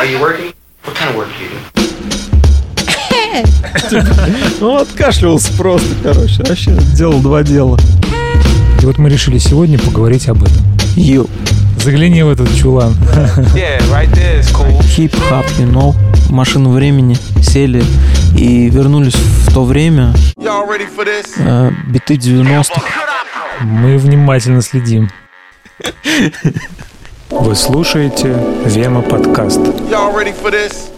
Are you working? What kind of work do you do? Ну, откашливался просто, короче. Вообще делал два дела. И вот мы решили сегодня поговорить об этом. Yo. Загляни в этот чулан. Yeah, right there is cool. Хип-хап, you know. Машину времени сели и вернулись в то время. Y'all ready for this? э, биты 90-х. Мы внимательно следим. Вы слушаете Вема подкаст. This?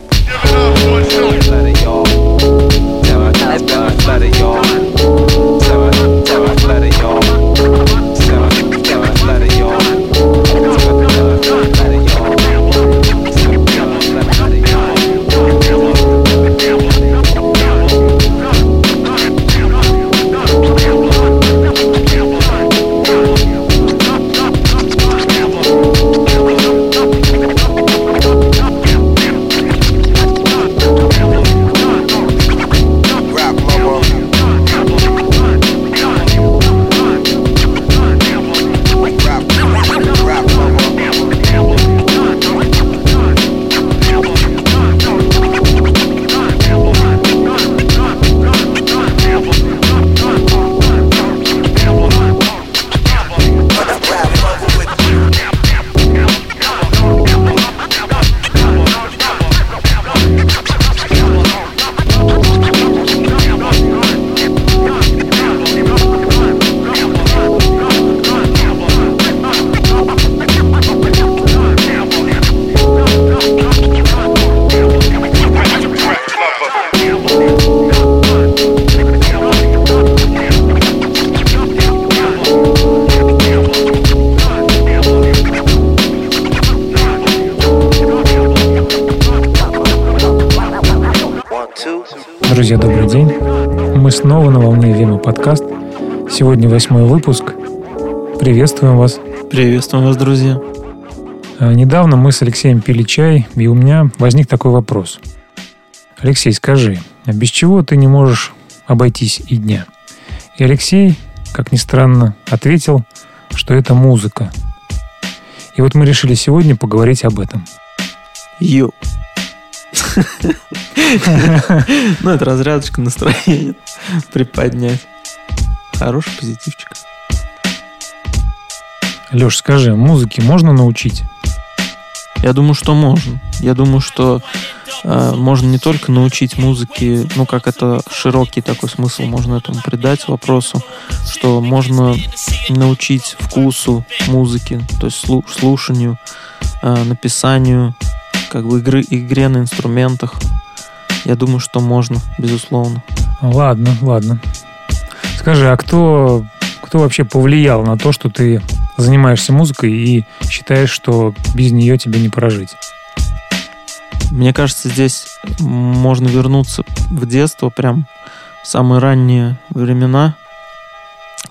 Снова на волне Вема подкаст. Сегодня восьмой выпуск. Приветствуем вас. Приветствуем вас, друзья. А, Недавно мы с Алексеем пили чай, и у меня возник такой вопрос. Алексей, скажи, а без чего ты не можешь обойтись и дня? И Алексей, как ни странно, ответил, что это музыка. И вот мы решили сегодня поговорить об этом. Йоу. Ну, это разрядочка настроения приподнять. Хороший позитивчик. Леш, скажи, музыке можно научить? Я думаю, что можно. Я думаю, что э, можно не только научить музыке, ну, как это широкий такой смысл можно этому придать вопросу, что можно научить вкусу музыки, то есть слу- слушанию, э, написанию, как бы игры, игре на инструментах. Я думаю, что можно, безусловно. Ладно, ладно. Скажи, а кто, кто вообще повлиял на то, что ты занимаешься музыкой и считаешь, что без нее тебе не прожить? Мне кажется, здесь можно вернуться в детство, прям в самые ранние времена.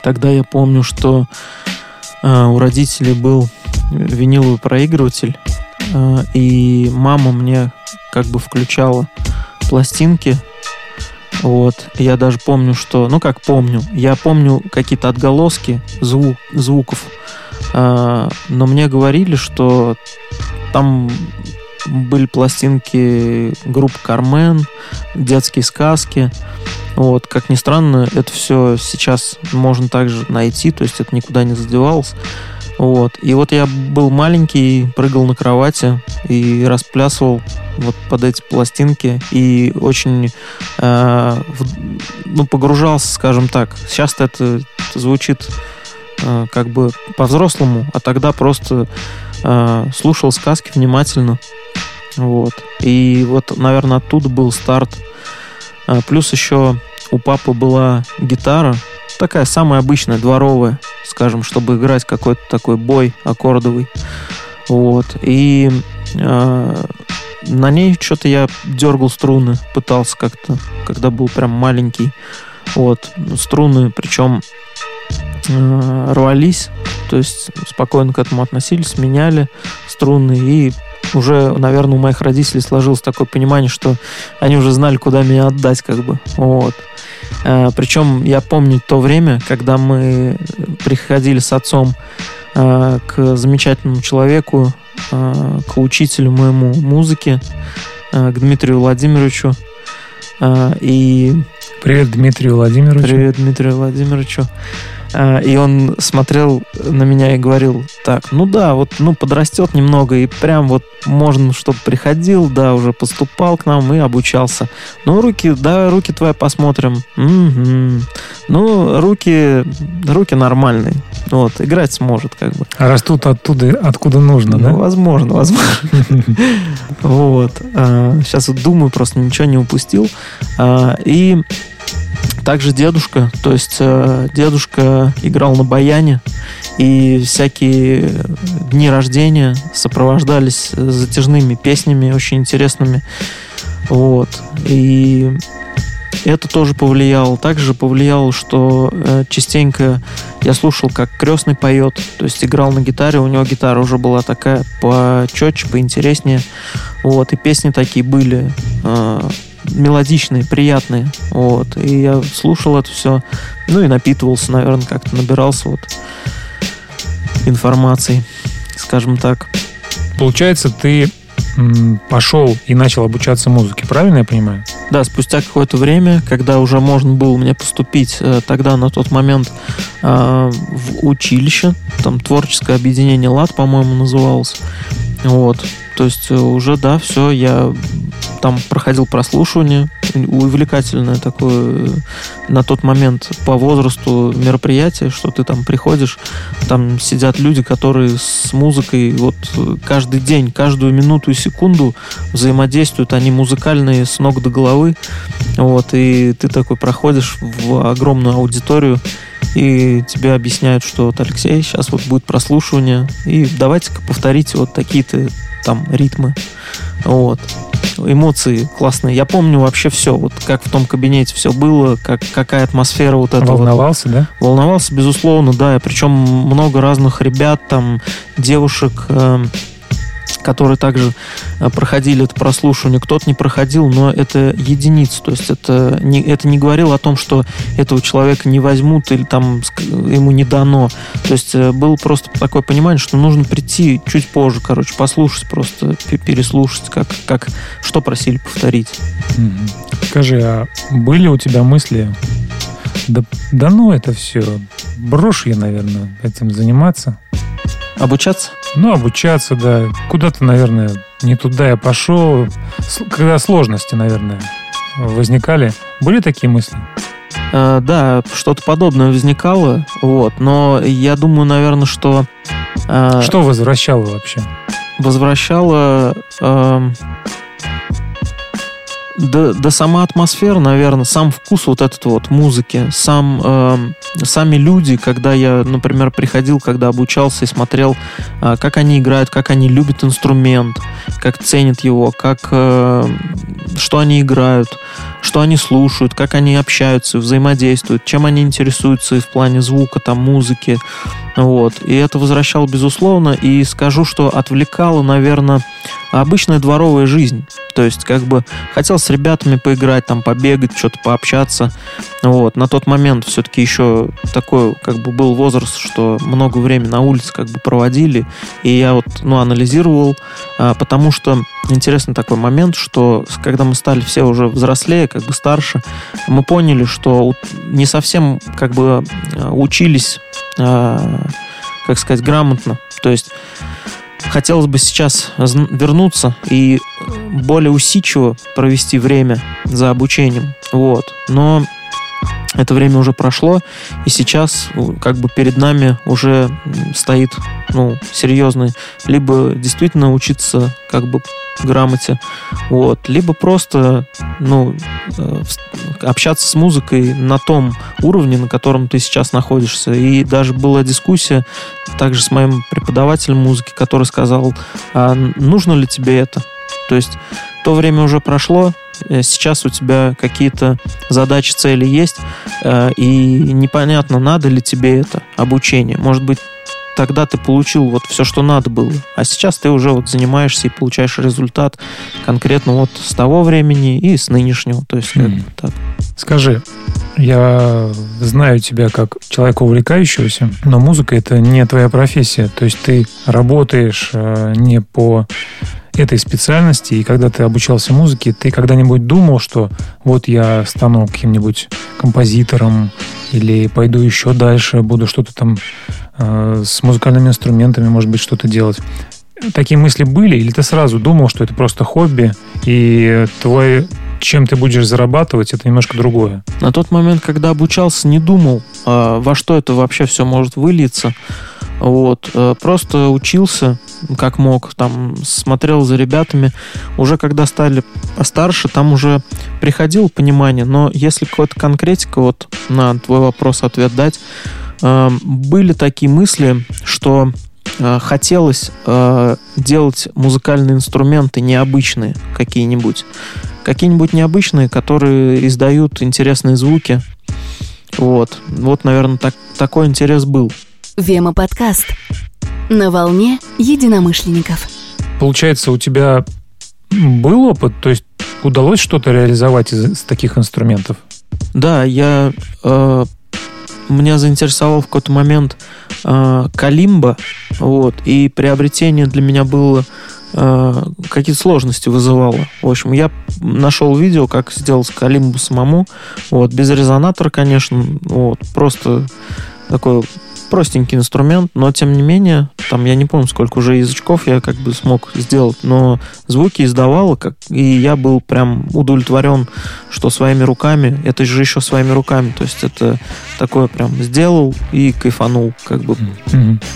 Тогда я помню, что э, у родителей был виниловый проигрыватель, и мама мне как бы включала пластинки. Вот. Я даже помню, что... Ну, как помню. Я помню какие-то отголоски звук, звуков. Э, но мне говорили, что там были пластинки группы Кармен, детские сказки. Вот, как ни странно, это все сейчас можно также найти, то есть это никуда не задевалось. Вот. И вот я был маленький, прыгал на кровати и расплясывал вот под эти пластинки и очень э, в- ну, погружался, скажем так. Сейчас это звучит э, как бы по-взрослому, а тогда просто э, слушал сказки внимательно. Вот. И вот, наверное, оттуда был старт. А, Плюс еще у папы была гитара, такая самая обычная, дворовая, скажем, чтобы играть какой-то такой бой аккордовый. Вот. И э, на ней что-то я дергал струны, пытался как-то, когда был прям маленький. Вот. Струны, причем э, рвались, то есть спокойно к этому относились, меняли струны и уже, наверное, у моих родителей сложилось такое понимание, что они уже знали, куда меня отдать, как бы. Вот. Э, Причем я помню то время, когда мы приходили с отцом э, к замечательному человеку, э, к учителю моему музыки, к Дмитрию Владимировичу. И Привет Дмитрию Владимировичу. привет Дмитрию Владимировичу. Э, И он смотрел на меня и говорил, так, ну да, вот, ну, подрастет немного, и прям вот можно, чтобы приходил, да, уже поступал к нам и обучался. Ну, руки, да, руки твои посмотрим. Мгм. Ну, руки, руки нормальные. Вот, играть сможет, как бы. А растут оттуда, откуда нужно, Ну, да? возможно, возможно. Вот. Сейчас вот думаю, просто ничего не упустил. А, И также дедушка, то есть э, дедушка играл на баяне, и всякие дни рождения сопровождались затяжными песнями, очень интересными. Вот. И это тоже повлияло. Также повлияло, что э, частенько я слушал, как крестный поет, то есть играл на гитаре, у него гитара уже была такая почетче, поинтереснее. Вот, и песни такие были э, мелодичные, приятные. Вот, и я слушал это все, ну и напитывался, наверное, как-то набирался вот информацией, скажем так. Получается, ты пошел и начал обучаться музыке, правильно я понимаю? Да, спустя какое-то время, когда уже можно было мне поступить, э, тогда на тот момент э, в училище, там творческое объединение ЛАД, по-моему, называлось. Вот. То есть э, уже, да, все, я там проходил прослушивание, увлекательное такое э, на тот момент по возрасту мероприятие, что ты там приходишь, там сидят люди, которые с музыкой вот э, каждый день, каждую минуту и секунду взаимодействуют, они музыкальные с ног до головы, вот, и ты такой проходишь в огромную аудиторию, и тебе объясняют, что вот, Алексей, сейчас вот будет прослушивание, и давайте-ка повторите вот такие-то там ритмы, вот. Эмоции классные. Я помню вообще все, вот как в том кабинете все было, как, какая атмосфера вот этого. Волновался, да? Волновался, безусловно, да. И причем много разных ребят, там, девушек, э, которые также э, проходили это прослушивание. Кто-то не проходил, но это единицы. То есть это не, это не говорило о том, что этого человека не возьмут или там ему не дано. То есть э, было просто такое понимание, что нужно прийти чуть позже, короче, послушать просто, пе- переслушать, как, как что просили повторить. Скажи, а были у тебя мысли, да, да ну это все, брошу я, наверное, этим заниматься? Обучаться? Ну, обучаться, да. Куда-то, наверное, не туда я пошел. Когда сложности, наверное, возникали. Были такие мысли? Э, да, что-то подобное возникало, вот. Но я думаю, наверное, что э, Что возвращало вообще? возвращало эм, да, да сама атмосфера, наверное, сам вкус вот этот вот музыки, сам, эм, сами люди, когда я, например, приходил, когда обучался и смотрел, э, как они играют, как они любят инструмент, как ценят его, как, э, что они играют, что они слушают, как они общаются, взаимодействуют, чем они интересуются и в плане звука, там, музыки, вот. И это возвращало, безусловно, и скажу, что отвлекало, наверное, обычная дворовая жизнь. То есть, как бы, хотел с ребятами поиграть, там, побегать, что-то пообщаться. Вот. На тот момент все-таки еще такой, как бы, был возраст, что много времени на улице, как бы, проводили. И я вот, ну, анализировал, а, потому что интересный такой момент, что когда мы стали все уже взрослее, как бы старше, мы поняли, что не совсем, как бы, а, учились а, как сказать, грамотно. То есть хотелось бы сейчас вернуться и более усидчиво провести время за обучением. Вот. Но это время уже прошло, и сейчас как бы перед нами уже стоит ну, серьезный, либо действительно учиться как бы грамоте, вот, либо просто ну, э, общаться с музыкой на том уровне, на котором ты сейчас находишься. И даже была дискуссия также с моим преподавателем музыки, который сказал, а нужно ли тебе это? То есть то время уже прошло, э, сейчас у тебя какие-то задачи, цели есть, э, и непонятно, надо ли тебе это обучение. Может быть, тогда ты получил вот все, что надо было, а сейчас ты уже вот занимаешься и получаешь результат конкретно вот с того времени и с нынешнего. То есть как бы так. Скажи, Я знаю тебя как человека увлекающегося, но музыка это не твоя профессия. То есть ты работаешь э, не по этой специальности, и когда ты обучался музыке, ты когда-нибудь думал, что вот я стану каким-нибудь композитором или пойду еще дальше, буду что-то там э, с музыкальными инструментами, может быть, что-то делать. Такие мысли были, или ты сразу думал, что это просто хобби, и твой, чем ты будешь зарабатывать, это немножко другое? На тот момент, когда обучался, не думал, а, во что это вообще все может вылиться. Вот. э, Просто учился как мог, там смотрел за ребятами. Уже когда стали постарше, там уже приходило понимание, но если какая-то конкретика, вот на твой вопрос ответ дать, э, были такие мысли, что э, хотелось делать музыкальные инструменты необычные какие-нибудь. Какие-нибудь необычные, которые издают интересные звуки. Вот. Вот, наверное, так, такой интерес был. Вема подкаст. На волне единомышленников. Получается, у тебя был опыт, то есть удалось что-то реализовать из, из таких инструментов? Да, я э, меня заинтересовал в какой-то момент э, Калимба, вот, и приобретение для меня было э, какие-то сложности вызывало. В общем, я нашел видео, как сделать Калимбу самому, вот, без резонатора, конечно, вот, просто такой простенький инструмент, но тем не менее, там я не помню, сколько уже язычков я как бы смог сделать, но звуки издавало, как, и я был прям удовлетворен, что своими руками, это же еще своими руками, то есть это такое прям сделал и кайфанул, как бы.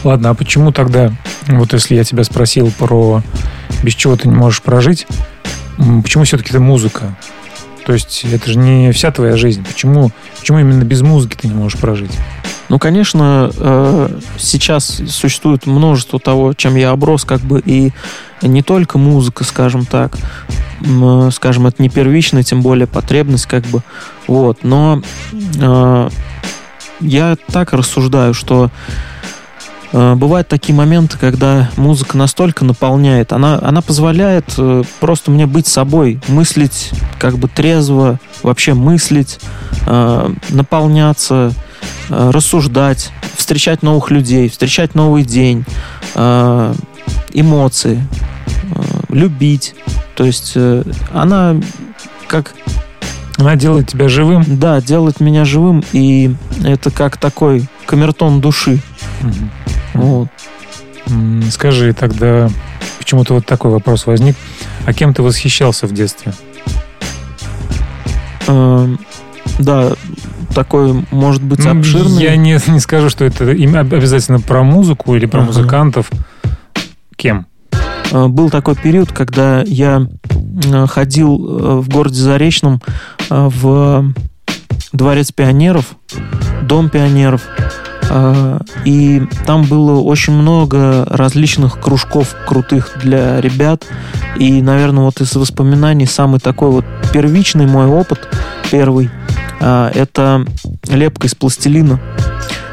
Ладно, а почему тогда, вот если я тебя спросил про без чего ты не можешь прожить, почему все-таки это музыка? То есть это же не вся твоя жизнь. Почему, почему именно без музыки ты не можешь прожить? Ну, конечно, э, сейчас существует множество того, чем я оброс, как бы, и не только музыка, скажем так, э, скажем, это не первичная, тем более потребность, как бы, вот, но э, я так рассуждаю, что бывают такие моменты, когда музыка настолько наполняет, она, она позволяет э, просто мне быть собой, мыслить как бы трезво, вообще мыслить, э, наполняться, э, рассуждать, встречать новых людей, встречать новый день, э, эмоции, э, любить. То есть э, она как Она делает тебя живым. да, делает меня живым, и это как такой камертон души. Мгм. М, Скажи тогда, почему-то вот такой вопрос возник. А кем ты восхищался в детстве? Эм, Да, такой может быть Ну, обширный. Я не, не скажу, что это обязательно про музыку или про Ага. музыкантов. Кем? Э, Был такой период, когда я э, ходил э, в городе Заречном в дворец пионеров, дом пионеров, и там было очень много различных кружков крутых для ребят. И, наверное, вот из воспоминаний самый такой вот первичный мой опыт, первый, э, это лепка из пластилина.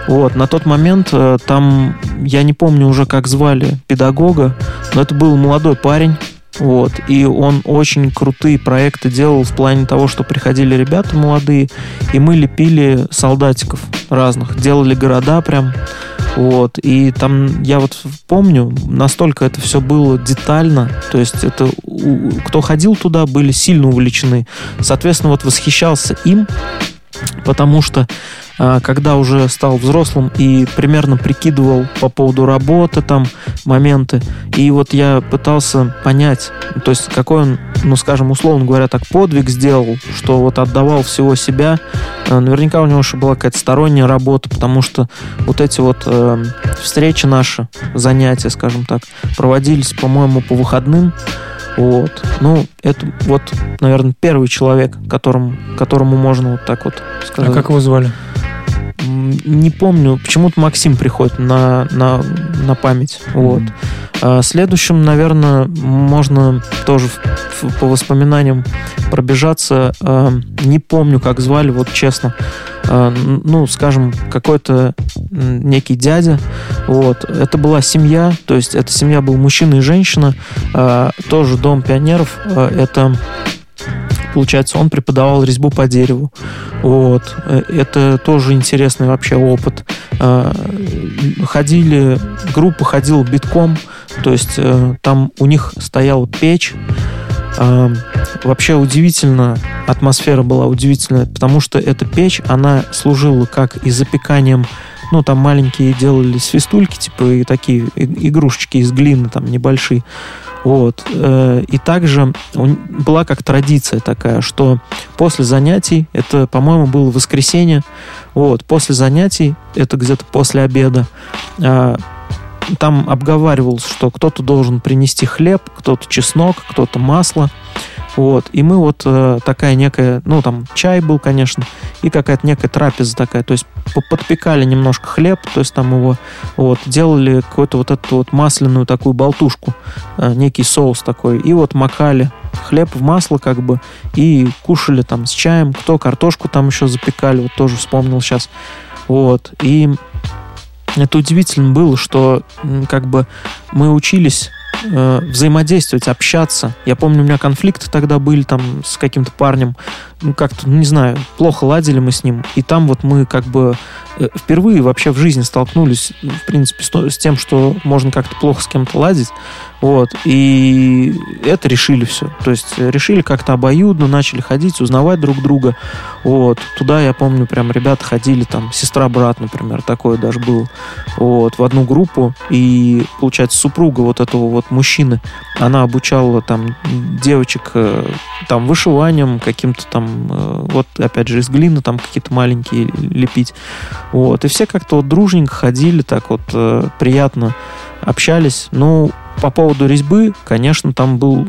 Вот, на тот момент э, там, я не помню уже, как звали педагога, но это был молодой парень, вот, и он очень крутые проекты делал в плане того, что приходили ребята молодые, и мы лепили солдатиков разных, делали города прям, вот, и там, я вот помню, настолько это все было детально, то есть это, кто ходил туда, были сильно увлечены, соответственно, вот восхищался им, потому что а, когда уже стал взрослым и примерно прикидывал по поводу работы там моменты, и вот я пытался понять, то есть какой он, ну скажем, условно говоря, так подвиг сделал, что вот отдавал всего себя. А, Наверняка у него еще была какая-то сторонняя работа, потому что вот эти вот э, встречи наши, занятия, скажем так, проводились, по-моему, по выходным. Вот. Ну, это вот, наверное, первый человек, которому, которому можно вот так вот А сказать. как его звали? Не помню, почему-то Максим приходит на, на, на память. Вот. А Следующим, наверное, можно тоже в- в- по воспоминаниям пробежаться. А, Не помню, как звали, вот честно. А, Ну, скажем, какой-то некий дядя. Вот. Это была семья, то есть эта семья был мужчина и женщина. А, Тоже дом пионеров. А, Это Получается, он преподавал резьбу по дереву. Вот. Э, Это тоже интересный вообще опыт. Э, Ходили, группа ходила битком, то есть э, там у них стояла печь. Вообще удивительно, атмосфера была удивительная, потому что эта печь, она служила как и запеканием ну, там маленькие делали свистульки, типа, и такие игрушечки из глины, там, небольшие. Вот. Э, И также была как традиция такая, что после занятий, это, по-моему, было воскресенье, вот, после занятий, это где-то после обеда, а, там обговаривалось, что кто-то должен принести хлеб, кто-то чеснок, кто-то масло. Вот. И мы вот э, такая некая, ну там чай был, конечно, и какая-то некая трапеза такая. То есть по- подпекали немножко хлеб, то есть там его вот делали какую-то вот эту вот масляную такую болтушку, э, некий соус такой, и вот макали хлеб в масло как бы и кушали там с чаем, кто картошку там еще запекали, вот тоже вспомнил сейчас. Вот. И это удивительно было, что как бы мы учились э, взаимодействовать, общаться. Я помню, у меня конфликты тогда были там с каким-то парнем, ну как-то, ну не знаю, плохо ладили мы с ним, и там вот мы как бы э, впервые вообще в жизни столкнулись, в принципе, с, тем, что можно как-то плохо с кем-то ладить, вот, и это решили все. То есть э, решили как-то обоюдно, начали ходить, узнавать друг друга, вот. Туда, я помню, прям ребята ходили, там, сестра-брат, например, такое даже было, вот, в одну группу, и, получается, супруга вот этого вот мужчины, она обучала там девочек э, там вышиванием каким-то там, э, вот, опять же, из глины там какие-то маленькие лепить, вот, и все как-то вот дружненько ходили, так вот э, приятно общались, ну, по поводу резьбы, конечно, там был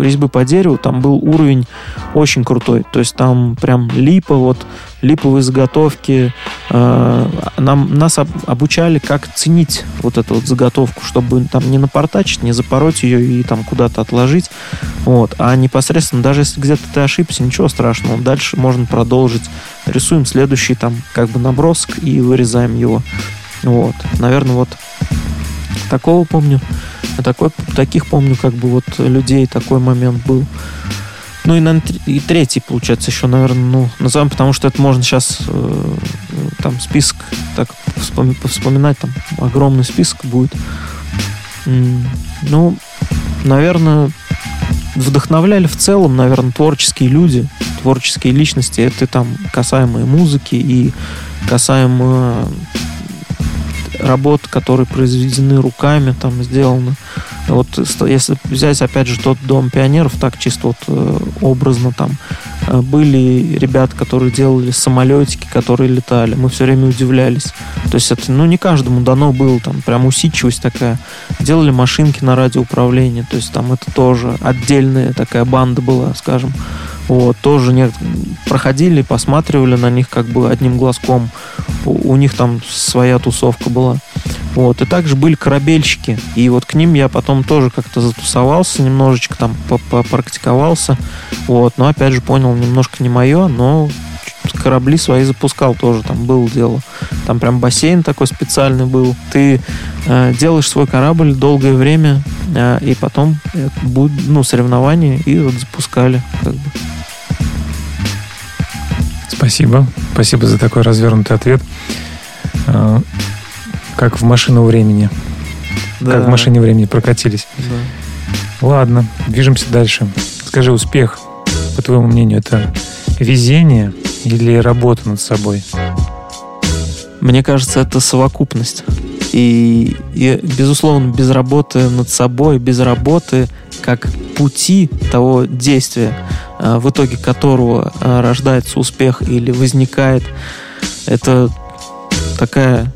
резьбы по дереву, там был уровень очень крутой. То есть там прям липа, вот липовые заготовки. Э, Нам, нас об- обучали, как ценить вот эту вот заготовку, чтобы там не напортачить, не запороть ее и там куда-то отложить. Вот. А непосредственно, даже если где-то ты ошибся, ничего страшного. Дальше можно продолжить. Рисуем следующий там как бы набросок и вырезаем его. Вот. Наверное, вот такого помню. Такой, таких помню, как бы вот людей такой момент был. Ну и, тр- и третий, получается, еще, наверное, ну, назовем, потому что это можно сейчас э, там список так вспоми- повспоминать, там огромный список будет. Ну, наверное, вдохновляли в целом, наверное, творческие люди, творческие личности. Это там касаемо и музыки, и касаемо работ, которые произведены руками, там сделаны. Вот если взять, опять же, тот дом пионеров, так чисто вот э, образно там э, были ребята, которые делали самолетики, которые летали. Мы все время удивлялись. То есть это, ну, не каждому дано было, там, прям усидчивость такая. Делали машинки на радиоуправление, то есть там это тоже отдельная такая банда была, скажем. Вот, тоже не, проходили, посматривали на них как бы одним глазком. У, у них там своя тусовка была. Вот, и также были корабельщики. И вот к ним я потом тоже как-то затусовался, немножечко там по- попрактиковался. Вот, но опять же понял, немножко не мое, но корабли свои запускал тоже, там было дело. Там прям бассейн такой специальный был. Ты э, делаешь свой корабль долгое время, э, и потом э, будет, ну, соревнования, и вот запускали. Как бы. Спасибо. Спасибо за такой развернутый ответ. А, Как в машину времени. Как в машине времени прокатились. Да. Ладно, движемся дальше. Скажи, успех, по твоему мнению, это везение или работа над собой? Мне кажется, это совокупность. И, и, безусловно, без работы над собой, без работы как пути того действия, в итоге которого э, рождается успех или возникает, это такая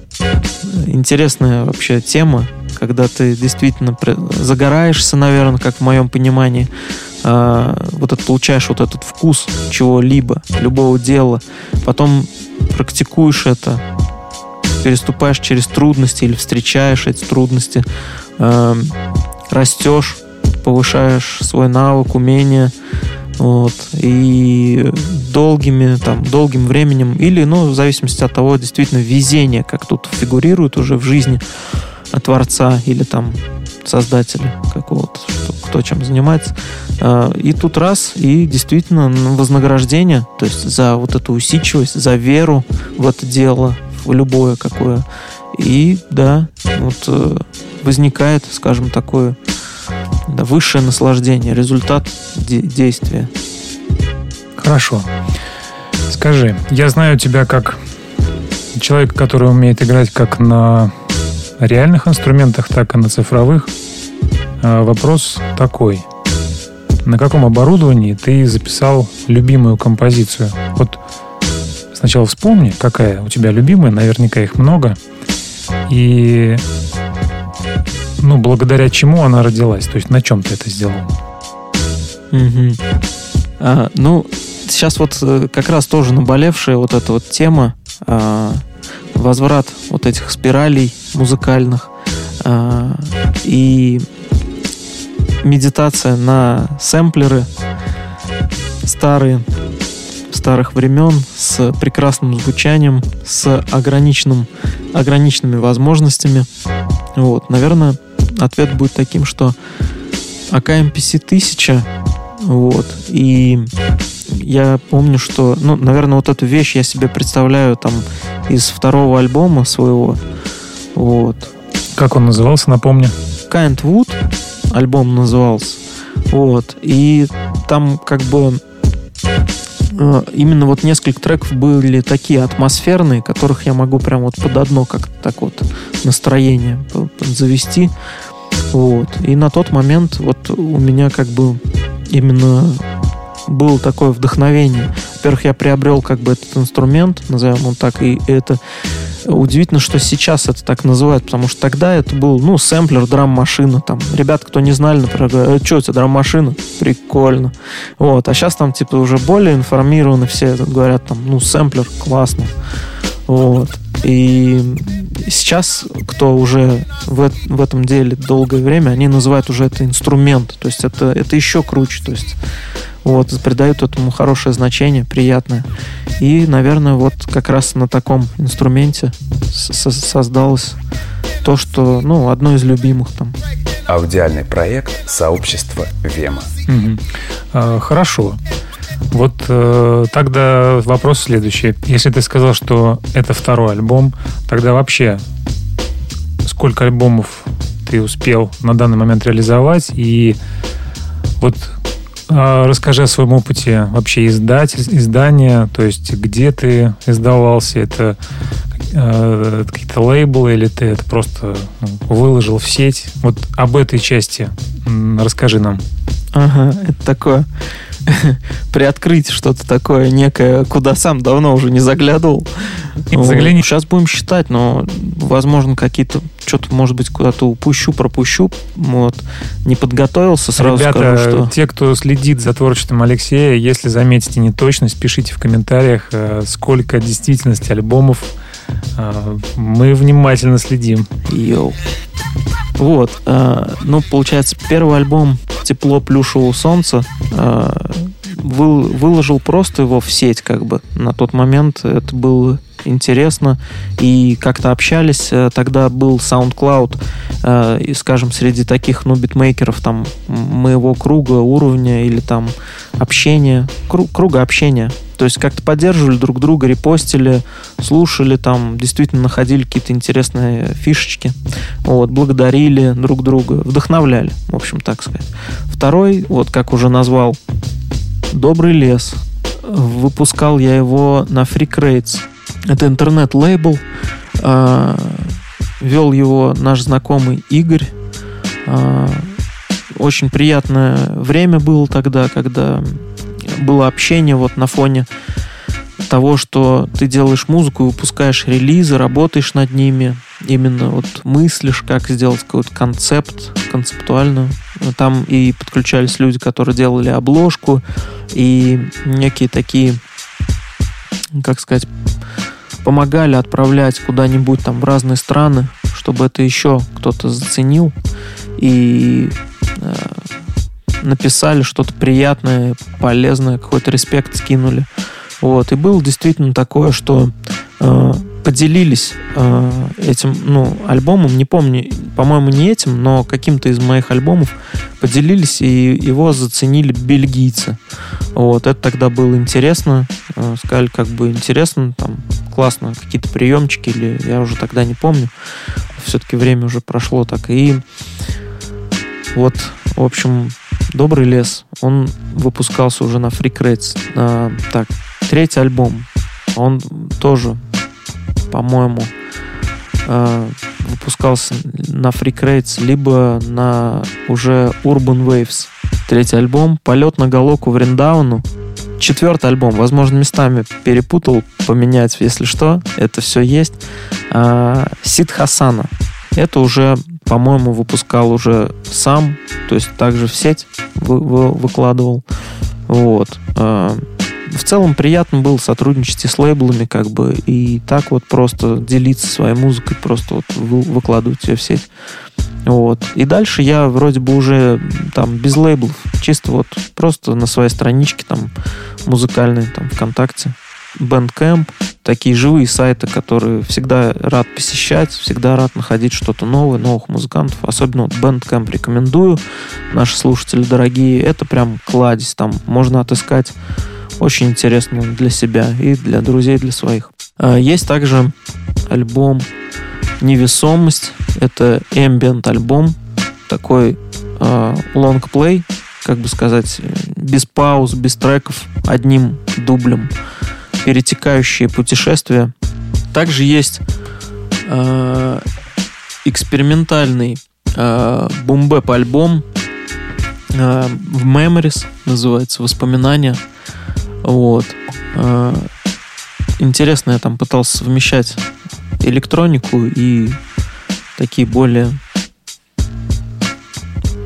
интересная вообще тема, когда ты действительно загораешься, наверное, как в моем понимании, э, вот это получаешь вот этот вкус чего-либо, любого дела, потом практикуешь это, переступаешь через трудности или встречаешь эти трудности, э, растешь, повышаешь свой навык, умение, вот, и долгими, там, долгим временем, или, ну, в зависимости от того, действительно, везение, как тут фигурирует уже в жизни от Творца или там создателя какого-то, кто чем занимается. Э, и тут раз, и действительно ну, вознаграждение, то есть за вот эту усидчивость, за веру в это дело, в любое какое. И да, вот э, возникает, скажем, такое да, высшее наслаждение, результат де- действия. Хорошо. Скажи, я знаю тебя как человек, который умеет играть как на реальных инструментах, так и на цифровых. А, Вопрос такой. На каком оборудовании ты записал любимую композицию? Вот сначала вспомни, какая у тебя любимая, наверняка их много. И ну, благодаря чему она родилась? То есть на чем ты это сделал? Мгм. А, ну, сейчас вот э, как раз тоже наболевшая вот эта вот тема, а, возврат вот этих спиралей музыкальных а, и медитация на сэмплеры старые, старых времен с прекрасным звучанием, с ограниченным, ограниченными возможностями. Вот, наверное, ответ будет таким, что АК-МПС 1000 вот. И я помню, что, ну, наверное, вот эту вещь я себе представляю там из второго альбома своего. Вот. Как он назывался, напомню? Kind Wood альбом назывался. Вот. И там как бы именно вот несколько треков были такие атмосферные, которых я могу прям вот под одно как так вот настроение завести. Вот. И на тот момент вот у меня как бы именно было такое вдохновение. Во-первых, я приобрел как бы этот инструмент, назовем его так, и это удивительно, что сейчас это так называют, потому что тогда это был, ну, сэмплер, драм-машина, там, ребят, кто не знали, например, «Э, что это, драм-машина? Прикольно. Вот, а сейчас там, типа, уже более информированы все, говорят, там, ну, сэмплер, классно. Вот. И сейчас, кто уже в, в этом деле долгое время, они называют уже это инструмент. То есть это, это еще круче. То есть вот, придают этому хорошее значение, приятное. И, наверное, вот как раз на таком инструменте со- создалось то, что, ну, одно из любимых там. Аудиальный проект сообщества Вема. Мгм. А, Хорошо. Вот э, тогда вопрос следующий. Если ты сказал, что это второй альбом, тогда вообще сколько альбомов ты успел на данный момент реализовать? И вот а, расскажи о своем опыте вообще издатель, издания, то есть где ты издавался, это э, какие-то лейблы или ты это просто ну, выложил в сеть? Вот об этой части расскажи нам. Ага, это такое приоткрыть что-то такое некое, куда сам давно уже не заглядывал. Загляни. Сейчас будем считать, но, возможно, какие-то что-то, может быть, куда-то упущу, пропущу. Вот. Не подготовился, сразу Ребята, скажу, что... те, кто следит за творчеством Алексея, если заметите неточность, пишите в комментариях, э, сколько действительности альбомов. Э, Мы внимательно следим. Йоу. Вот, э, ну, получается, первый альбом «Тепло плюшевого солнца» э, выл- выложил просто его в сеть, как бы. На тот момент это было интересно, и как-то общались. Э, Тогда был SoundCloud, э, и, скажем, среди таких, ну, битмейкеров, там, моего круга, уровня или там общения, кру- круга общения. То есть как-то поддерживали друг друга, репостили, слушали, там действительно находили какие-то интересные фишечки. Вот, благодарили друг друга, вдохновляли, в общем, так сказать. Второй, вот как уже назвал, «Добрый лес». Выпускал я его на Freak. Это интернет-лейбл. А, Вел его наш знакомый Игорь. А, Очень приятное время было тогда, когда было общение вот на фоне того, что ты делаешь музыку выпускаешь релизы, работаешь над ними, именно вот мыслишь, как сделать какой-то концепт, концептуальную. Там и подключались люди, которые делали обложку, и некие такие, как сказать, помогали отправлять куда-нибудь там в разные страны, чтобы это еще кто-то заценил и э, написали что-то приятное, полезное, какой-то респект скинули. Вот. И было действительно такое, что э, поделились э, этим, ну, альбомом, не помню, по-моему, не этим, но каким-то из моих альбомов поделились, и его заценили бельгийцы. Вот, это тогда было интересно. Э, сказали, как бы интересно, там, классно, какие-то приемчики, или я уже тогда не помню. Все-таки время уже прошло так. И вот, в общем, Добрый лес, он выпускался уже на Freak Rates. А, так, третий альбом, он тоже, по-моему, а, выпускался на Freak Rates, либо на уже Urban Waves. Третий альбом, полет на Галоку в Риндауну. Четвертый альбом, возможно, местами перепутал, поменять, если что, это все есть. А, Сид Хасана. Это уже по-моему, выпускал уже сам, то есть также в сеть вы, вы, выкладывал. Вот. В целом приятно было сотрудничать и с лейблами, как бы, и так вот просто делиться своей музыкой, просто вот выкладывать ее в сеть. Вот. И дальше я вроде бы уже там без лейблов, чисто вот просто на своей страничке там музыкальной, там ВКонтакте Bandcamp, такие живые сайты, которые всегда рад посещать, всегда рад находить что-то новое, новых музыкантов. Особенно вот Bandcamp рекомендую. Наши слушатели дорогие, это прям кладезь. Там можно отыскать очень интересно для себя и для друзей, для своих. А, есть также альбом «Невесомость». Это ambient альбом, такой лонгплей, как бы сказать, без пауз, без треков, одним дублем перетекающие путешествия. Также есть э, экспериментальный э, бумбэп альбом в Memories, называется «Воспоминания». Вот. Э, интересно, я там пытался совмещать электронику и такие более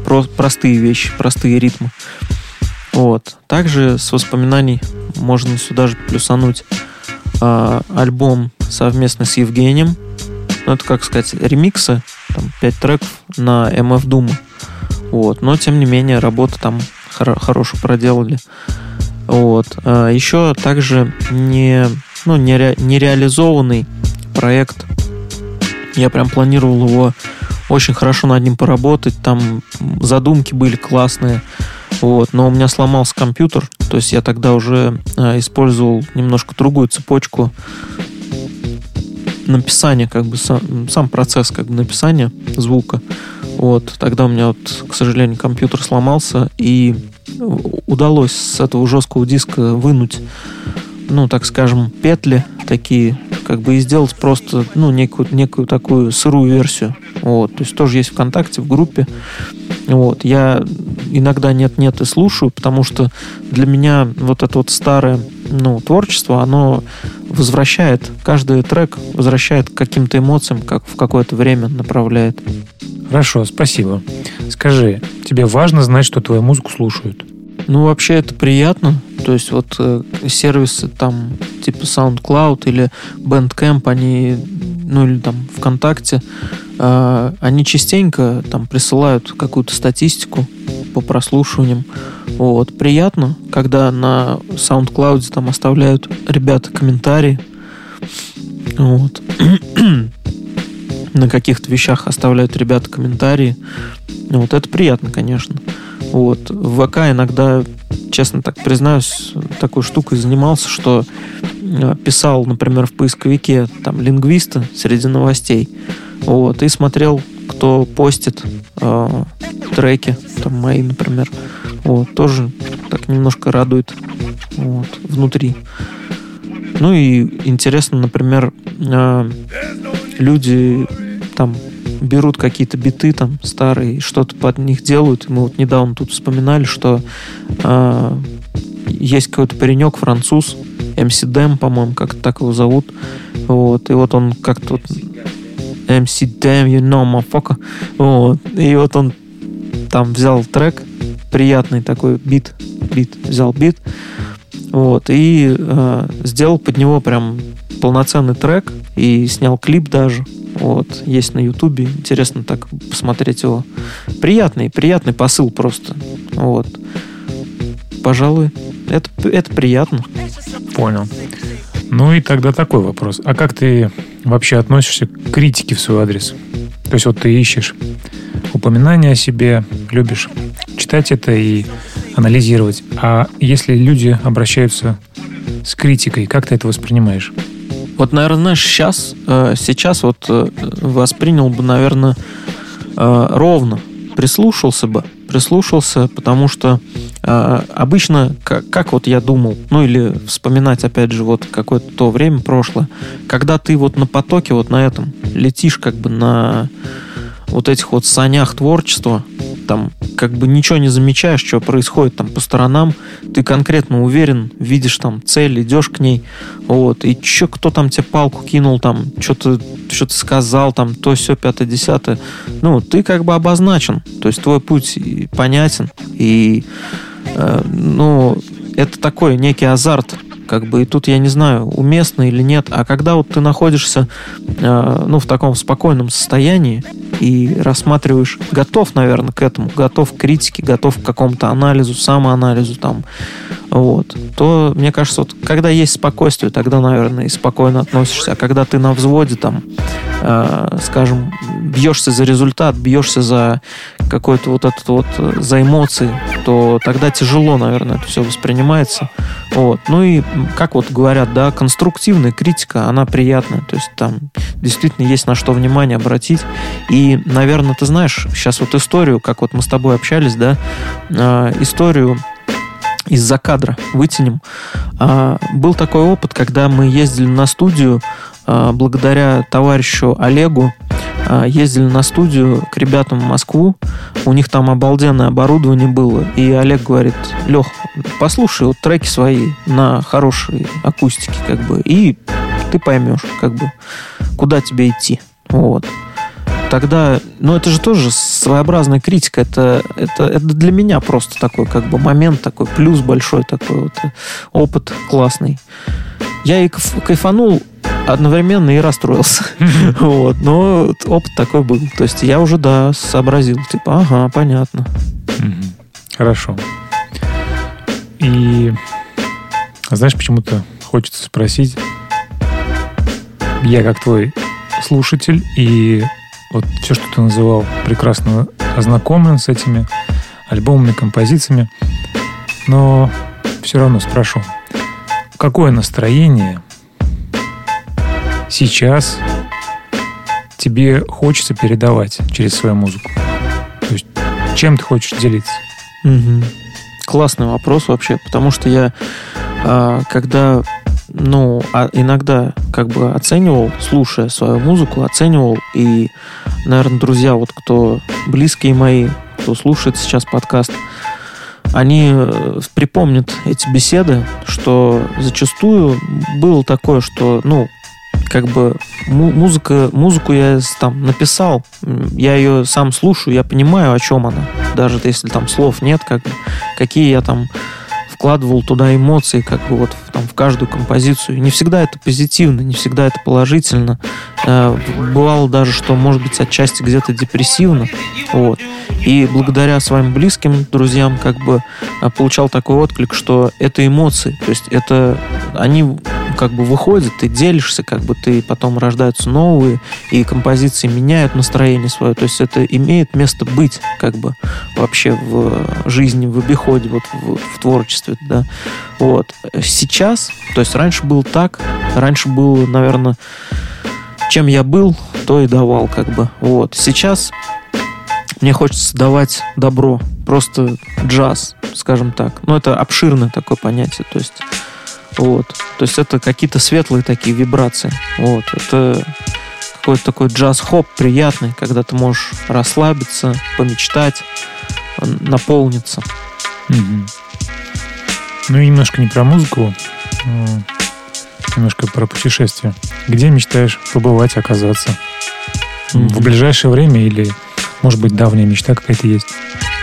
про простые вещи, простые ритмы. Вот. Также с воспоминаний можно сюда же плюсануть э, альбом совместно с Евгением. Ну, это, как сказать, ремиксы, там 5 треков на MF Doom. Вот. Но, тем не менее, работа там хор- хорошую проделали. Вот. А еще также не, ну, не, ре- не реализованный проект. Я прям планировал его очень хорошо над ним поработать. Там задумки были классные. Вот, но у меня сломался компьютер, то есть я тогда уже э, использовал немножко другую цепочку написания, как бы сам, сам процесс как бы написания звука. Вот, тогда у меня вот, к сожалению, компьютер сломался, и удалось с этого жесткого диска вынуть, ну, так скажем, петли такие, как бы и сделать просто, ну, некую, некую такую сырую версию. Вот, то есть тоже есть ВКонтакте, в группе. Вот, я иногда нет-нет и слушаю, потому что для меня вот это вот старое ну, творчество, оно возвращает, каждый трек возвращает к каким-то эмоциям, как в какое-то время направляет. Хорошо, спасибо. Скажи, тебе важно знать, что твою музыку слушают? Ну, вообще это приятно. То есть вот э, сервисы там типа SoundCloud или Bandcamp, они, ну или там ВКонтакте, э, они частенько там присылают какую-то статистику по прослушиваниям. Вот. Приятно, когда на SoundCloud там оставляют ребята комментарии. Вот. на каких-то вещах оставляют ребята комментарии. Вот это приятно, конечно. Вот. В ВК иногда, честно так признаюсь, такой штукой занимался, что э, писал, например, в поисковике там лингвисты среди новостей. Вот, и смотрел, кто постит э, треки, там мои, например. Вот, тоже так немножко радует вот, внутри. Ну и интересно, например, э, люди там берут какие-то биты там старые, что-то под них делают. Мы вот недавно тут вспоминали, что э, есть какой-то паренек, француз, MC Дэм, по-моему, как так его зовут. Вот, и вот он как-то вот MC Дэм, you know, motherfucker. Вот, и вот он там взял трек, приятный такой бит, бит, взял бит, вот, и э, сделал под него прям полноценный трек и снял клип даже. Вот, есть на Ютубе. Интересно так посмотреть его. Приятный, приятный посыл просто. Вот. Пожалуй, это, это приятно. Понял. Ну и тогда такой вопрос. А как ты вообще относишься к критике в свой адрес? То есть вот ты ищешь упоминания о себе, любишь читать это и анализировать. А если люди обращаются с критикой, как ты это воспринимаешь? Вот, наверное, знаешь, сейчас, э, сейчас вот э, воспринял бы, наверное, э, ровно, прислушался бы, прислушался, потому что обычно, как, как вот я думал, ну или вспоминать, опять же, вот какое-то то время прошлое, когда ты вот на потоке, вот на этом, летишь как бы на вот этих вот санях творчества, там как бы ничего не замечаешь, что происходит там по сторонам, ты конкретно уверен, видишь там цель, идешь к ней, вот, и что кто там тебе палку кинул, там, что-то что сказал, там, то все пятое, десятое, ну, ты как бы обозначен, то есть твой путь понятен, и, э, ну, это такой некий азарт, как бы, и тут я не знаю, уместно или нет. А когда вот ты находишься, э, ну, в таком спокойном состоянии и рассматриваешь, готов, наверное, к этому, готов к критике, готов к какому-то анализу, самоанализу там, вот, то, мне кажется, вот когда есть спокойствие, тогда, наверное, и спокойно относишься. А когда ты на взводе, там, э, скажем, бьешься за результат, бьешься за какой-то вот этот вот, э, за эмоции, то тогда тяжело, наверное, это все воспринимается. Вот. Ну и, как вот говорят, да, конструктивная критика, она приятная. То есть там действительно есть на что внимание обратить. И, наверное, ты знаешь, сейчас вот историю, как вот мы с тобой общались, да, э, историю из-за кадра вытянем. А, был такой опыт, когда мы ездили на студию, а, благодаря товарищу Олегу, а, ездили на студию к ребятам в Москву. У них там обалденное оборудование было. И Олег говорит, Лех, послушай вот треки свои на хорошей акустике, как бы, и ты поймешь, как бы, куда тебе идти. Вот тогда, ну это же тоже своеобразная критика, это, это, это для меня просто такой как бы момент такой, плюс большой такой вот, опыт классный. Я и кайфанул одновременно и расстроился. Вот, но опыт такой был. То есть я уже, да, сообразил, типа, ага, понятно. Хорошо. И знаешь, почему-то хочется спросить, я как твой слушатель и вот все, что ты называл, прекрасно ознакомлен с этими альбомами, композициями. Но все равно спрошу, какое настроение сейчас тебе хочется передавать через свою музыку? То есть чем ты хочешь делиться? Угу. Классный вопрос вообще, потому что я, а, когда ну, а иногда как бы оценивал, слушая свою музыку, оценивал. И, наверное, друзья, вот кто близкие мои, кто слушает сейчас подкаст, они э, припомнят эти беседы, что зачастую было такое, что, ну, как бы музыка, музыку я там написал, я ее сам слушаю, я понимаю, о чем она, даже если там слов нет, как какие я там вкладывал туда эмоции, как бы вот в, там, в каждую композицию. не всегда это позитивно, не всегда это положительно. Э, бывало даже, что, может быть, отчасти где-то депрессивно. Вот. И благодаря своим близким друзьям как бы э, получал такой отклик, что это эмоции. То есть это они как бы выходят, ты делишься, как бы ты потом рождаются новые, и композиции меняют настроение свое. То есть это имеет место быть, как бы вообще в жизни, в обиходе, вот в, в творчестве, да. Вот. Сейчас, то есть раньше был так, раньше было, наверное, чем я был, то и давал, как бы. Вот. Сейчас мне хочется давать добро, просто джаз, скажем так. Но это обширное такое понятие, то есть вот. То есть это какие-то светлые такие вибрации. Вот. Это какой-то такой джаз-хоп приятный, когда ты можешь расслабиться, помечтать, наполниться. Угу. Ну и немножко не про музыку, но немножко про путешествие. Где мечтаешь побывать, оказаться? mm В ближайшее время или, может быть, давняя мечта какая-то есть?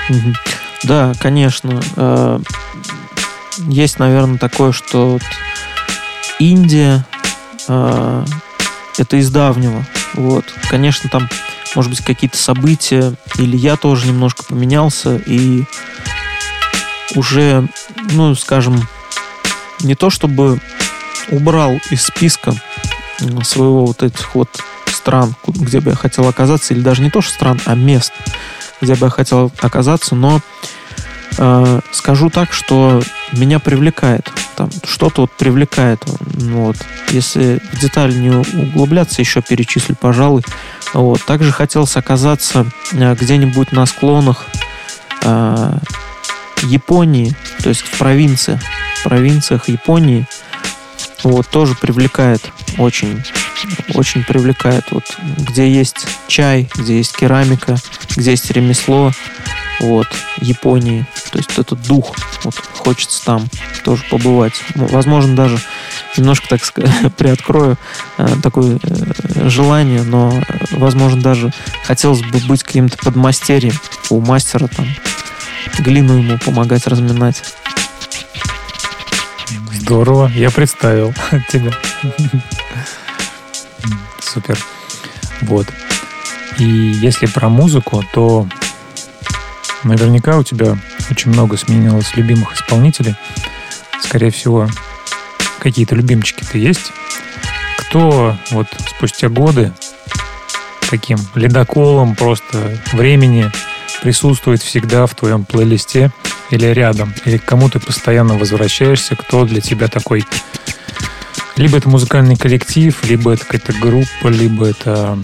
mm Да, конечно. Э, есть, наверное, такое, что Индия э, это из давнего. Вот. Конечно, там, может быть, какие-то события, или я тоже немножко поменялся, и уже, ну, скажем, не то чтобы убрал из списка м, своего вот этих вот стран, где бы я хотел оказаться, или даже не то, что стран, а мест, где бы я хотел оказаться, но э, скажу так, что меня привлекает, там что-то вот привлекает, ну вот, если в детали не углубляться, еще перечислю, пожалуй, вот, также хотелось оказаться э, где-нибудь на склонах э, Японии, то есть в провинции, в провинциях Японии, вот, тоже привлекает очень, очень привлекает, вот, где есть чай, где есть керамика, где есть ремесло, вот, Японии, то есть этот дух, вот, хочется там тоже побывать. Возможно, даже немножко, так сказать, приоткрою э, такое э, желание, но, э, возможно, даже хотелось бы быть каким-то подмастерьем у мастера там, глину ему помогать разминать. Здорово, я представил тебя. Супер. Вот. И если про музыку, то наверняка у тебя очень много сменилось любимых исполнителей. Скорее всего, какие-то любимчики-то есть. Кто вот спустя годы таким ледоколом просто времени присутствует всегда в твоем плейлисте или рядом, или к кому ты постоянно возвращаешься, кто для тебя такой либо это музыкальный коллектив, либо это какая-то группа, либо это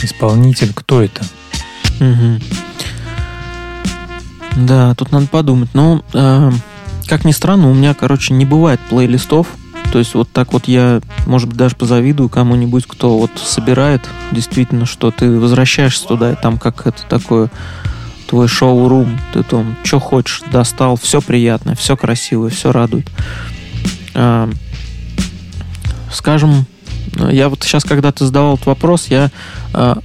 исполнитель. Кто это? Мгм. Да, тут надо подумать. Ну, э, как ни странно, у меня, короче, не бывает плейлистов. То есть вот так вот я, может быть, даже позавидую кому-нибудь, кто вот собирает действительно, что ты возвращаешься туда, и там как это такое твой шоу-рум, ты там что хочешь, достал, все приятное, все красивое, все радует. А, скажем, я вот сейчас, когда ты задавал этот вопрос, я а,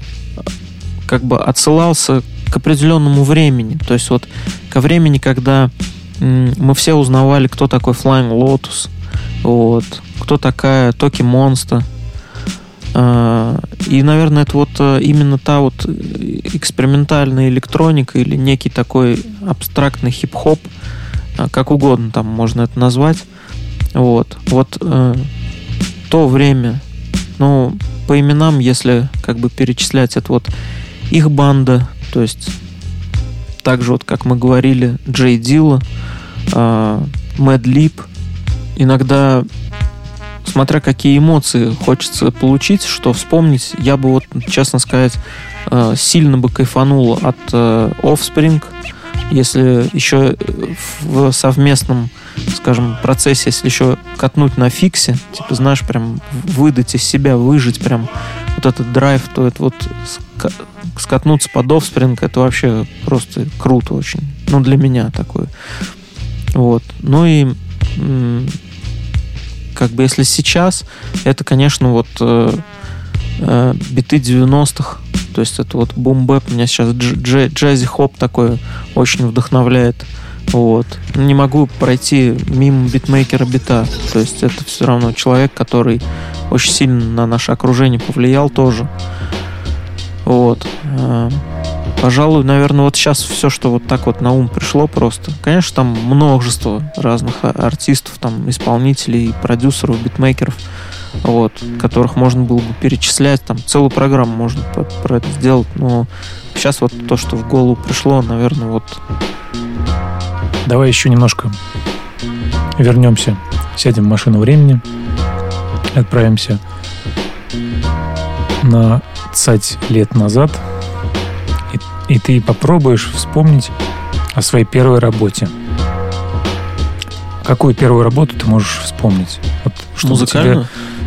как бы отсылался к определенному времени. То есть вот ко времени, когда мы все узнавали, кто такой Flying Lotus, вот, кто такая Токи Монста. И, наверное, это вот э, именно та вот э, экспериментальная электроника или некий такой абстрактный хип-хоп, а, как угодно там можно это назвать. Вот. Вот э, то время, ну, по именам, если как бы перечислять, это вот их банда, то есть так же вот, как мы говорили, Джей Дилла, Мэд Лип. Иногда, смотря какие эмоции хочется получить, что вспомнить, я бы вот, честно сказать, э, сильно бы кайфанул от э, Offspring, если еще в совместном, скажем, процессе, если еще катнуть на фиксе, типа, знаешь, прям выдать из себя, выжить прям вот этот драйв, то это вот ска- скатнуться под Offspring, это вообще просто круто очень. Ну, для меня такое. Вот. Ну и как бы если сейчас, это, конечно, вот э, э, биты 90-х, то есть это вот boom bap, меня сейчас дж- дж- jazzy-hop такой очень вдохновляет. Вот. Не могу пройти мимо битмейкера бита. То есть это все равно человек, который очень сильно на наше окружение повлиял тоже. Вот. Пожалуй, наверное, вот сейчас все, что вот так вот на ум пришло просто. Конечно, там множество разных а- артистов, там, исполнителей, продюсеров, битмейкеров, вот, которых можно было бы перечислять, там, целую программу можно про это сделать, но сейчас вот то, что в голову пришло, наверное, вот Давай еще немножко вернемся, сядем в машину времени, отправимся на 20 лет назад, и, ты попробуешь вспомнить о своей первой работе. Какую первую работу ты можешь вспомнить? Вот, чтобы музыкально. тебе-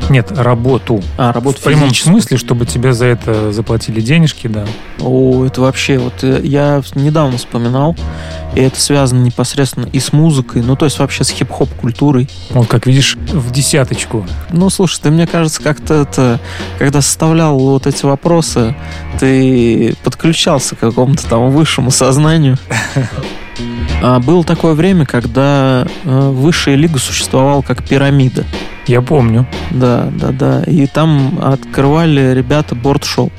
Нет, работу. А, работа В прямом смысле, чтобы тебе за это заплатили денежки, да. О, это вообще, вот э, я недавно вспоминал, и это связано непосредственно и с музыкой, ну, то есть вообще с хип-хоп культурой. Вот как видишь, в десяточку. Ну, слушай, ты, мне кажется, как-то это, когда составлял вот эти вопросы, ты подключался к какому-то там высшему сознанию. А было такое время, когда э, высшая лига существовала как пирамида. Я помню. Да, да, да. И там открывали ребята бортшоу.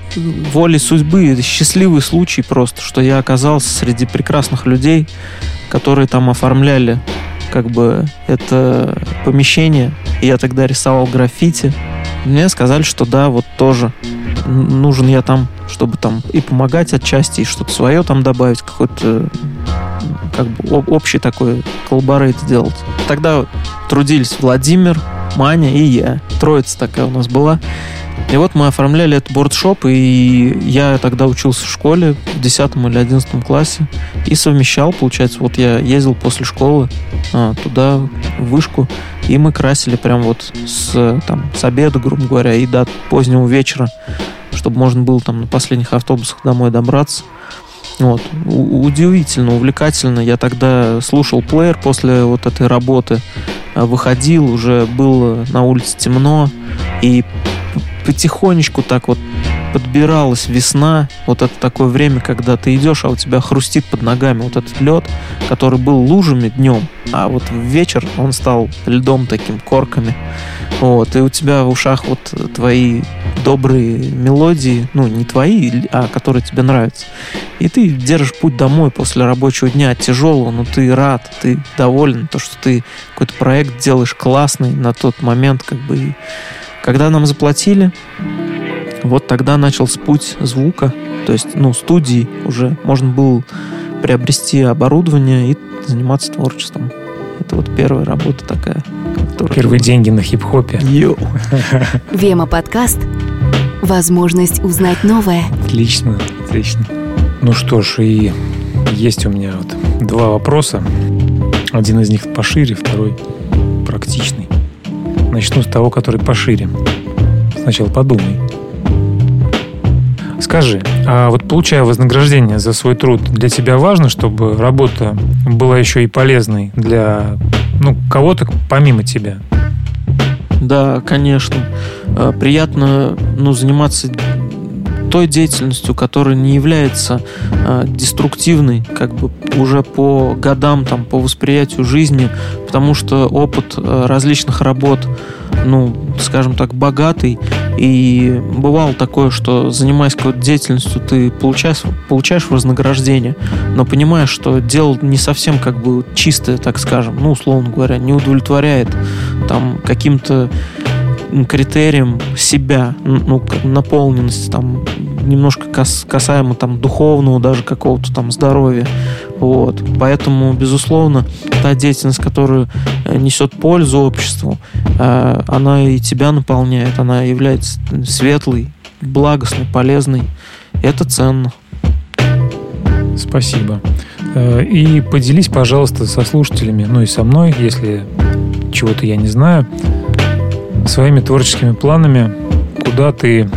Волей судьбы, счастливый случай просто, что я оказался среди прекрасных людей, которые там оформляли как бы это помещение. Я тогда рисовал граффити. мне сказали, что да, вот тоже нужен я там, чтобы там и помогать отчасти, и что-то свое там добавить, какой-то как бы об- общий такой collaborate сделать. Тогда трудились Владимир, Маня и я. Троица такая у нас была. И вот мы оформляли этот board shop, и я тогда учился в школе в 10 или 11 классе и совмещал, получается, вот я ездил после школы а, туда, в вышку, и мы красили прям вот с, там, с обеда, грубо говоря, и до позднего вечера, чтобы можно было там на последних автобусах домой добраться. Вот. У- Удивительно, увлекательно. Я тогда слушал плеер после вот этой работы, выходил, уже было на улице темно, и потихонечку так вот подбиралась весна, вот это такое время, когда ты идешь, а у тебя хрустит под ногами вот этот лед, который был лужами днем, а вот в вечер он стал льдом таким, корками. Вот, и у тебя в ушах вот твои добрые мелодии, ну, не твои, а которые тебе нравятся. И ты держишь путь домой после рабочего дня тяжелого, но ты рад, ты доволен, то, что ты какой-то проект делаешь классный на тот момент, как бы. Когда нам заплатили, вот тогда начался путь звука, то есть, ну, студии уже можно было приобрести оборудование и заниматься творчеством. Это вот первая работа такая. которая- Первые деньги на хип-хопе. Йоу. Вема подкаст. Возможность узнать новое. Отлично, отлично. Ну что ж, и есть у меня вот два вопроса. Один из них пошире, второй практичный. Начну с того, который пошире. Сначала подумай. Скажи, а вот получая вознаграждение за свой труд, для тебя важно, чтобы работа была еще и полезной для ну, кого-то помимо тебя? Да, конечно. Э, Приятно ну, заниматься той деятельностью, которая не является э, деструктивной, как бы уже по годам, там, по восприятию жизни, потому что опыт э, различных работ, ну, скажем так, богатый, и бывало такое, что занимаясь какой-то деятельностью, ты получаешь, получаешь вознаграждение, но понимаешь, что дело не совсем как бы чистое, так скажем, ну, условно говоря, не удовлетворяет там каким-то критерием себя, ну, как наполненность, там, немножко кас- касаемо там духовного даже какого-то там здоровья. Вот. Поэтому, безусловно, та деятельность, которая э, несет пользу обществу, э, она и тебя наполняет, она является светлой, благостной, полезной. Это ценно. Спасибо. Э, И поделись, пожалуйста, со слушателями, ну и со мной, если чего-то я не знаю, своими творческими планами, куда ты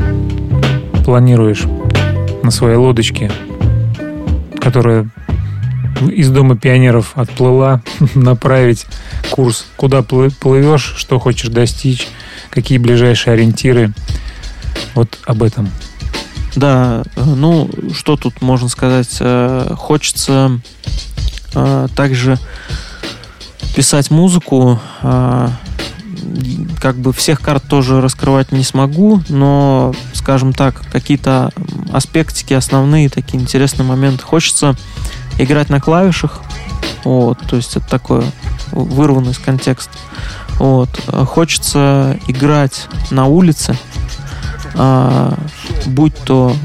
планируешь на своей лодочке, которая из Дома пионеров отплыла, направить курс, куда плы- плывешь, что хочешь достичь, какие ближайшие ориентиры. Вот об этом. Да, э, ну, что тут можно сказать? Э, Хочется э, также писать музыку. Как бы всех карт тоже раскрывать не смогу, но, скажем так, какие-то аспектики основные, такие интересные моменты. Хочется играть на клавишах. Вот, то есть это такое вырвано из контекста. Вот. Э, Хочется играть на улице, а, будь то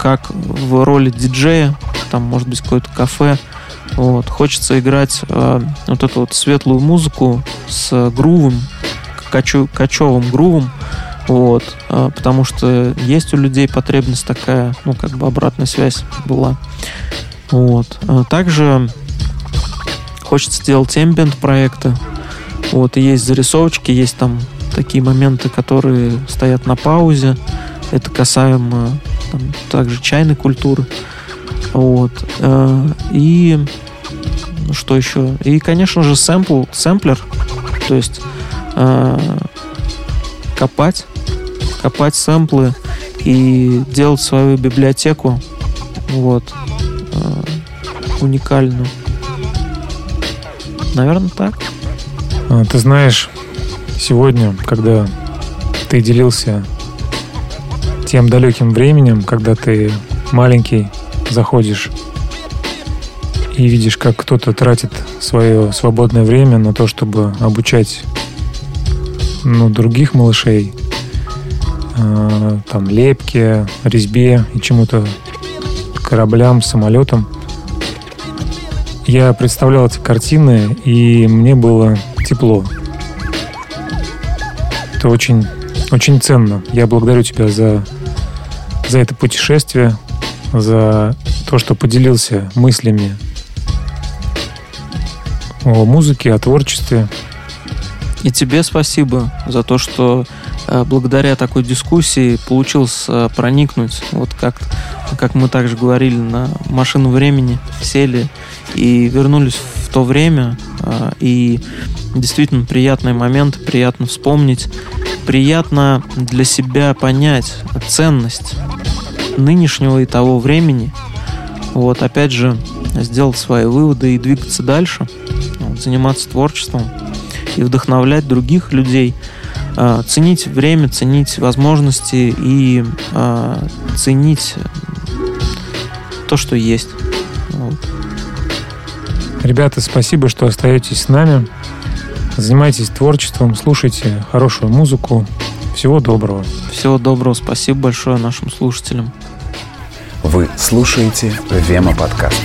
как в роли диджея, там может быть какое-то кафе. Вот. Хочется играть э, вот эту вот светлую музыку с грувом, качу- качевым грувом. Вот. Э, потому что есть у людей потребность такая, ну, как бы обратная связь была. Вот. Э, Также хочется делать ambient проекты. Вот, и есть зарисовочки, есть там такие моменты, которые стоят на паузе. Это касаемо там, также чайной культуры. Вот. Э, И что еще? И, конечно же, сэмпл, сэмплер. То есть э, копать, копать сэмплы и делать свою библиотеку. Вот. Уникальную. Наверное, так. А, Ты знаешь, сегодня, когда ты делился тем далеким временем, когда ты маленький, заходишь и видишь, как кто-то тратит свое свободное время на то, чтобы обучать ну, других малышей, э, там лепке, резьбе и чему-то кораблям, самолетам. Я представлял эти картины, и мне было тепло. Это очень, очень ценно. Я благодарю тебя за, за это путешествие, за то, что поделился мыслями о музыке, о творчестве. И тебе спасибо за то, что э, благодаря такой дискуссии получилось э, проникнуть, вот как, как мы также говорили, на машину времени, сели и вернулись в то время. э, И действительно приятные моменты, приятно вспомнить, приятно для себя понять ценность нынешнего и того времени. Вот, опять же, сделать свои выводы и двигаться дальше, заниматься творчеством и вдохновлять других людей, э, ценить время, ценить возможности и э, ценить то, что есть. Вот. Ребята, спасибо, что остаетесь с нами. Занимайтесь творчеством, слушайте хорошую музыку. Всего доброго. Всего доброго, спасибо большое нашим слушателям. Вы слушаете Вема подкаст.